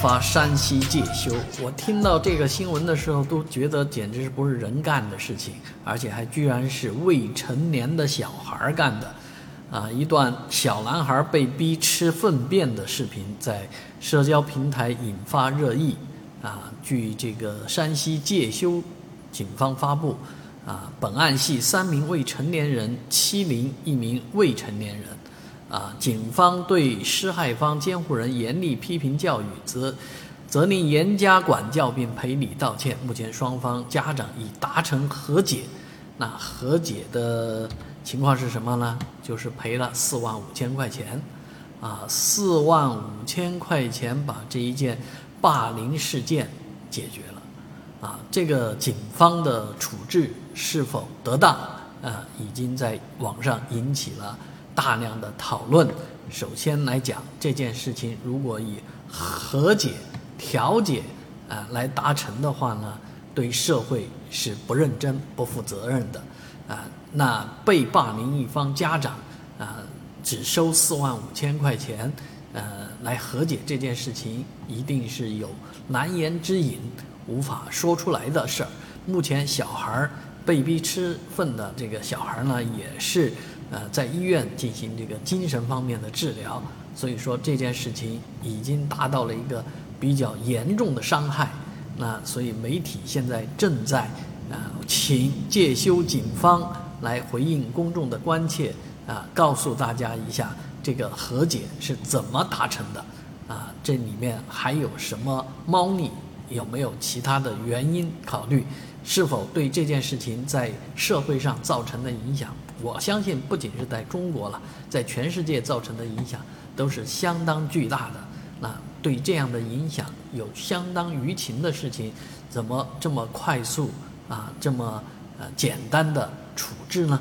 发山西介休。我听到这个新闻的时候，都觉得简直是不是人干的事情，而且还居然是未成年的小孩干的。啊，一段小男孩被逼吃粪便的视频在社交平台引发热议。啊，据这个山西介休警方发布，啊，本案系三名未成年人欺凌一名未成年人。啊，警方对施害方监护人严厉批评教育，责责令严加管教并赔礼道歉。目前双方家长已达成和解。那和解的情况是什么呢？就是赔了四万五千块钱。啊，四万五千块钱把这一件霸凌事件解决了。啊，这个警方的处置是否得当？啊，已经在网上引起了。大量的讨论，首先来讲这件事情，如果以和解、调解啊来达成的话呢，对社会是不认真、不负责任的啊。那被霸凌一方家长啊，只收四万五千块钱，呃，来和解这件事情，一定是有难言之隐、无法说出来的事儿。目前小孩儿被逼吃粪的这个小孩儿呢，也是。呃，在医院进行这个精神方面的治疗，所以说这件事情已经达到了一个比较严重的伤害。那所以媒体现在正在啊，请介休警方来回应公众的关切啊，告诉大家一下这个和解是怎么达成的啊，这里面还有什么猫腻，有没有其他的原因考虑，是否对这件事情在社会上造成的影响？我相信，不仅是在中国了，在全世界造成的影响都是相当巨大的。那对这样的影响有相当舆情的事情，怎么这么快速啊，这么呃简单的处置呢？